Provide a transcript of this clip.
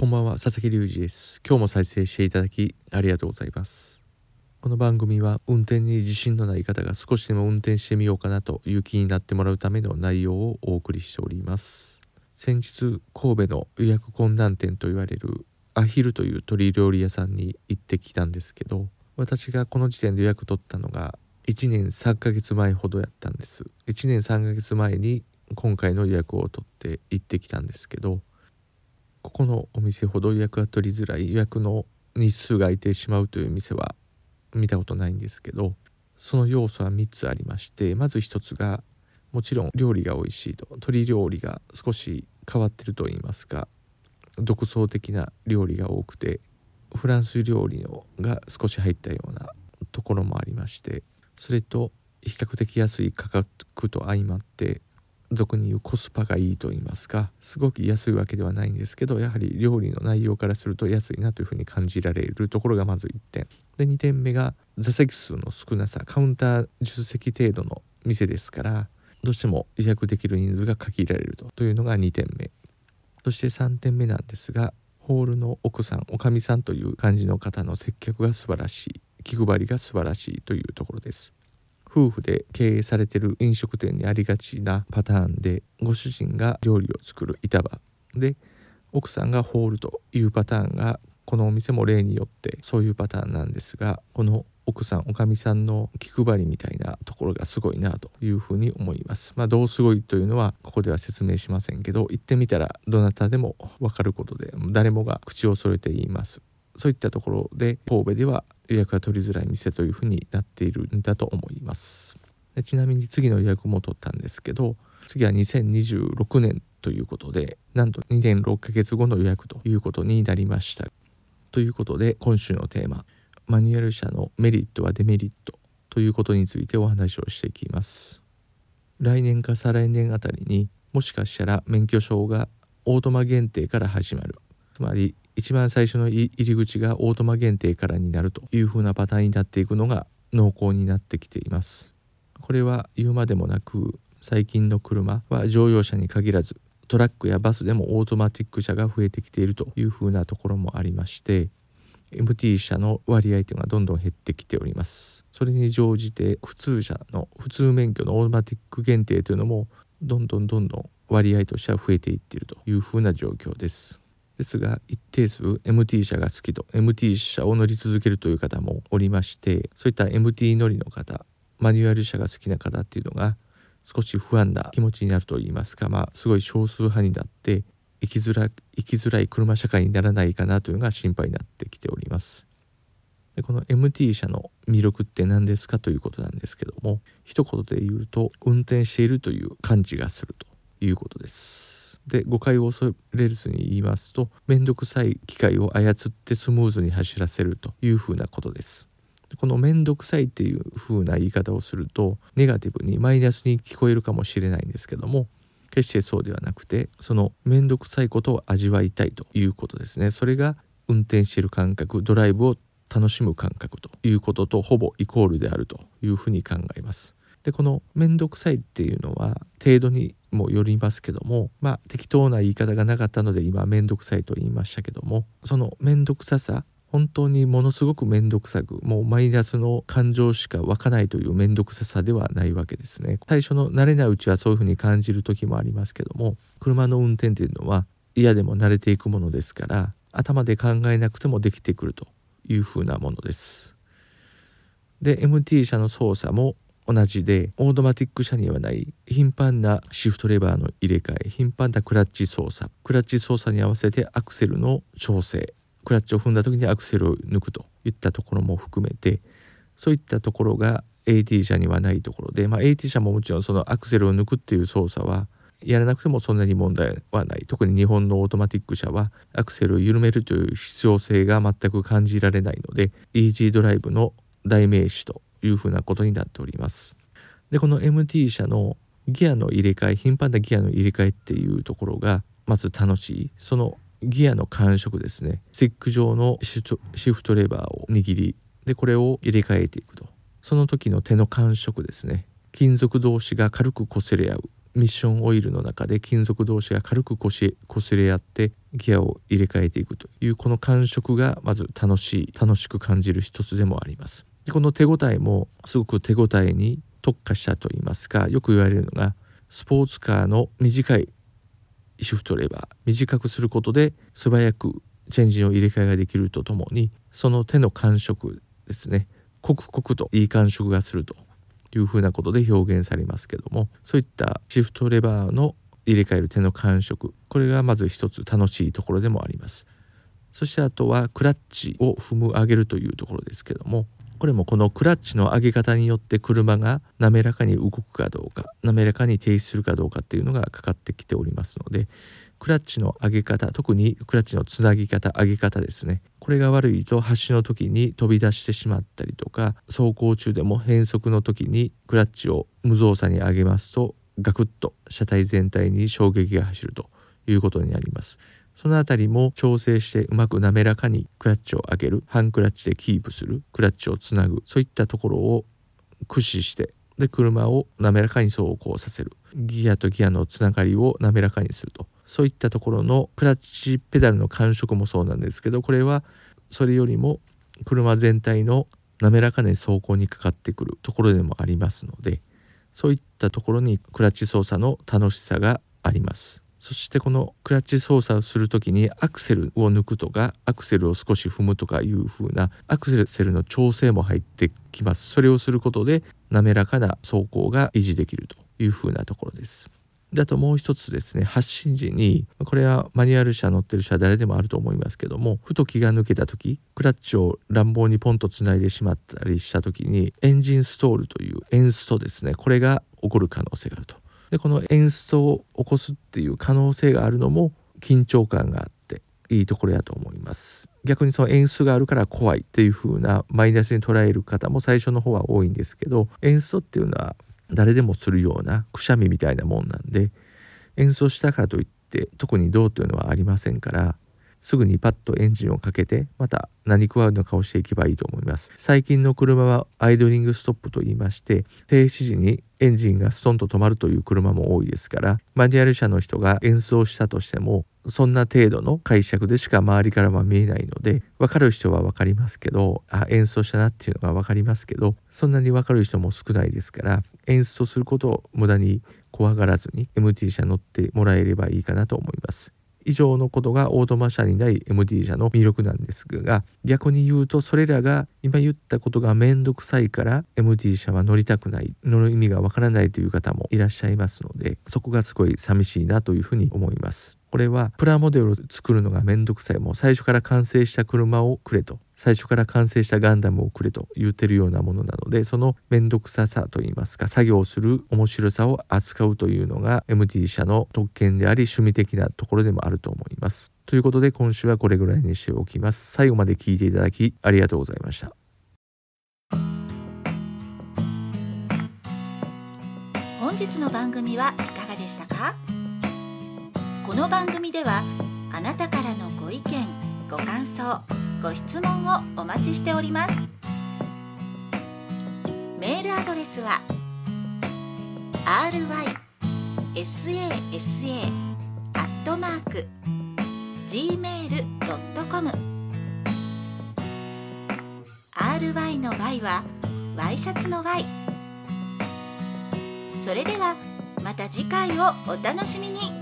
こんばんは佐々木隆二です。今日も再生していただきありがとうございます。この番組は運転に自信のない方が少しでも運転してみようかなという気になってもらうための内容をお送りしております。先日神戸の予約困難店と言われるアヒルという鶏料理屋さんに行ってきたんですけど私がこの時点で予約取ったのが1年3ヶ月前ほどやったんです。1年3ヶ月前に今回の予約を取って行ってきたんですけどここのお店ほど予約が取りづらい予約の日数が空いてしまうという店は見たことないんですけどその要素は3つありましてまず1つがもちろん料理が美味しいと鶏料理が少し変わってると言いますか独創的な料理が多くてフランス料理のが少し入ったようなところもありましてそれと比較的安い価格と相まって俗に言うコスパがいいと言いますかすごく安いわけではないんですけどやはり料理の内容からすると安いなというふうに感じられるところがまず1点。で2点目が座席数の少なさカウンター10席程度の店ですからどうしても予約できる人数が限られるとというのが2点目。そして3点目なんですがホールの奥さんおかみさんという感じの方の接客が素晴らしい気配りが素晴らしいというところです。夫婦で経営されてる飲食店にありがちなパターンでご主人が料理を作る板場で奥さんがホールというパターンがこのお店も例によってそういうパターンなんですがこの奥さんおかみさんの気配りみたいなところがすごいなというふうに思います。まあどうすごいというのはここでは説明しませんけど行ってみたらどなたでもわかることで誰もが口を揃えて言います。そういったところで神戸では予約が取りづらい店というふうになっているんだと思います。でちなみに次の予約も取ったんですけど次は2026年ということでなんと2年6ヶ月後の予約ということになりました。ということで今週のテーママニュアル車のメリットはデメリットということについてお話をしていきます。来年か再来年あたりにもしかしたら免許証がオートマ限定から始まる。つまり一番最初の入り口がオートマ限定からになるという風なパターンになっていくのが濃厚になってきています。これは言うまでもなく最近の車は乗用車に限らずトラックやバスでもオートマティック車が増えてきているという風なところもありまして MT 車の割合というのがどんどん減ってきております。それに乗じて普通車の普通免許のオートマティック限定というのもどんどんどんどん割合としては増えていっているという風な状況です。ですが一定数 MT 車が好きと MT 車を乗り続けるという方もおりましてそういった MT 乗りの方マニュアル車が好きな方っていうのが少し不安な気持ちになるといいますかまあすごい少数派になって生きづら生きづらい車社会にならないかなというのが心配になってきております。でこの MT 車の魅力って何ですかということなんですけども一言で言うと運転しているという感じがするということです。で誤解を恐れずに言いますと面倒くさい機械を操ってスムーズに走らせるというふうなことです。この面倒くさいっていう風な言い方をするとネガティブにマイナスに聞こえるかもしれないんですけども決してそうではなくてその面倒くさいことを味わいたいということですね。それが運転している感覚ドライブを楽しむ感覚ということとほぼイコールであるというふうに考えます。でこの面倒くさいっていうのは程度にもよりますけどもまあ適当な言い方がなかったので今面倒くさいと言いましたけどもその面倒くささ本当にものすごく面倒くさくもうマイナスの感情しか湧かないという面倒くささではないわけですね。最初の慣れないうちはそういうふうに感じる時もありますけども車の運転っていうのは嫌でも慣れていくものですから頭で考えなくてもできてくるというふうなものです。で MT 車の操作も同じでオートマティック車にはない頻繁なシフトレバーの入れ替え頻繁なクラッチ操作。クラッチ操作に合わせてアクセルの調整。クラッチを踏んだ時にアクセルを抜くといったところも含めてそういったところが AT 車にはないところで、まあ、AT 車ももちろんそのアクセルを抜くっていう操作はやらなくてもそんなに問題はない。特に日本のオートマティック車はアクセルを緩めるという必要性が全く感じられないのでイージードライブの代名詞というふうなことになっております。でこの MT 車のギアの入れ替え頻繁なギアの入れ替えっていうところがまず楽しい。そのギアの感触ですね。スティック上のシフトレバーを握りでこれを入れ替えていくと。その時の手の感触ですね。金属同士が軽く擦れ合う。ミッションオイルの中で金属同士が軽くこし擦れ合ってギアを入れ替えていくというこの感触がまず楽しい。楽しく感じる一つでもあります。でこの手応えもすごく手応えに特化したといいますかよく言われるのがスポーツカーの短いシフトレバー短くすることで素早くチェンジの入れ替えができるとともにその手の感触ですねコクコクといい感触がするというふうなことで表現されますけどもそういったシフトレバーの入れ替える手の感触これがまず一つ楽しいところでもあります。そしてあとはクラッチを踏む上げるというところですけどもこれもこのクラッチの上げ方によって車が滑らかに動くかどうか滑らかに停止するかどうかっていうのがかかってきておりますのでクラッチの上げ方特にクラッチのつなぎ方上げ方ですねこれが悪いと発進の時に飛び出してしまったりとか走行中でも変速の時にクラッチを無造作に上げますとガクッと車体全体に衝撃が走るということになります。その辺りも調整してうまく滑らかにクラッチを上げる半クラッチでキープするクラッチをつなぐそういったところを駆使してで車を滑らかに走行させるギアとギアのつながりを滑らかにするとそういったところのクラッチペダルの感触もそうなんですけどこれはそれよりも車全体の滑らかな走行にかかってくるところでもありますのでそういったところにクラッチ操作の楽しさがあります。そしてこのクラッチ操作をする時にアクセルを抜くとかアクセルを少し踏むとかいう風なアクセルの調整も入ってきます。それをすることで滑らかな走行が維持できるという風なところです。であともう一つですね発進時にこれはマニュアル車乗ってる車誰でもあると思いますけどもふと気が抜けた時クラッチを乱暴にポンとつないでしまったりした時にエンジンストールというエンストですねこれが起こる可能性があると。でこの演出を起こすっていう可能性があるのも緊張感があっていいところやと思います。逆にその演出があるから怖いっていう風なマイナスに捉える方も最初の方は多いんですけど演出っていうのは誰でもするようなくしゃみみたいなもんなんで演奏したからといって特にどうというのはありませんからすぐにパッとエンジンをかけてまた何食わうのかをしていけばいいと思います。最近の車はアイドリングストップと言いまして停止時にエンジンがストンと止まるという車も多いですからマニュアル車の人が演奏したとしてもそんな程度の解釈でしか周りからは見えないので分かる人は分かりますけどあ演奏したなっていうのが分かりますけどそんなに分かる人も少ないですから演奏することを無駄に怖がらずに MT 車乗ってもらえればいいかなと思います。以上のことがオートマ車にない MD 社の魅力なんですが逆に言うとそれらが今言ったことが面倒くさいから MD 社は乗りたくない。乗る意味がわからないという方もいらっしゃいますのでそこがすごい寂しいなというふうに思います。これはプラモデルを作るのが面倒くさい。もう最初から完成した車をくれと。最初から完成したガンダムをくれと言ってるようなものなのでそのめんどくささといいますか作業をする面白さを扱うというのが MT 社の特権であり趣味的なところでもあると思います。ということで今週はこれぐらいにしておきます。最後まで聞いていただきありがとうございました。本日の番組はいかがでしたか？この番組ではあなたからのご意見ご感想ご質問をお待ちしております。メールアドレスは rysasa.gmail.com ry の y はワイシャツの y それではまた次回をお楽しみに。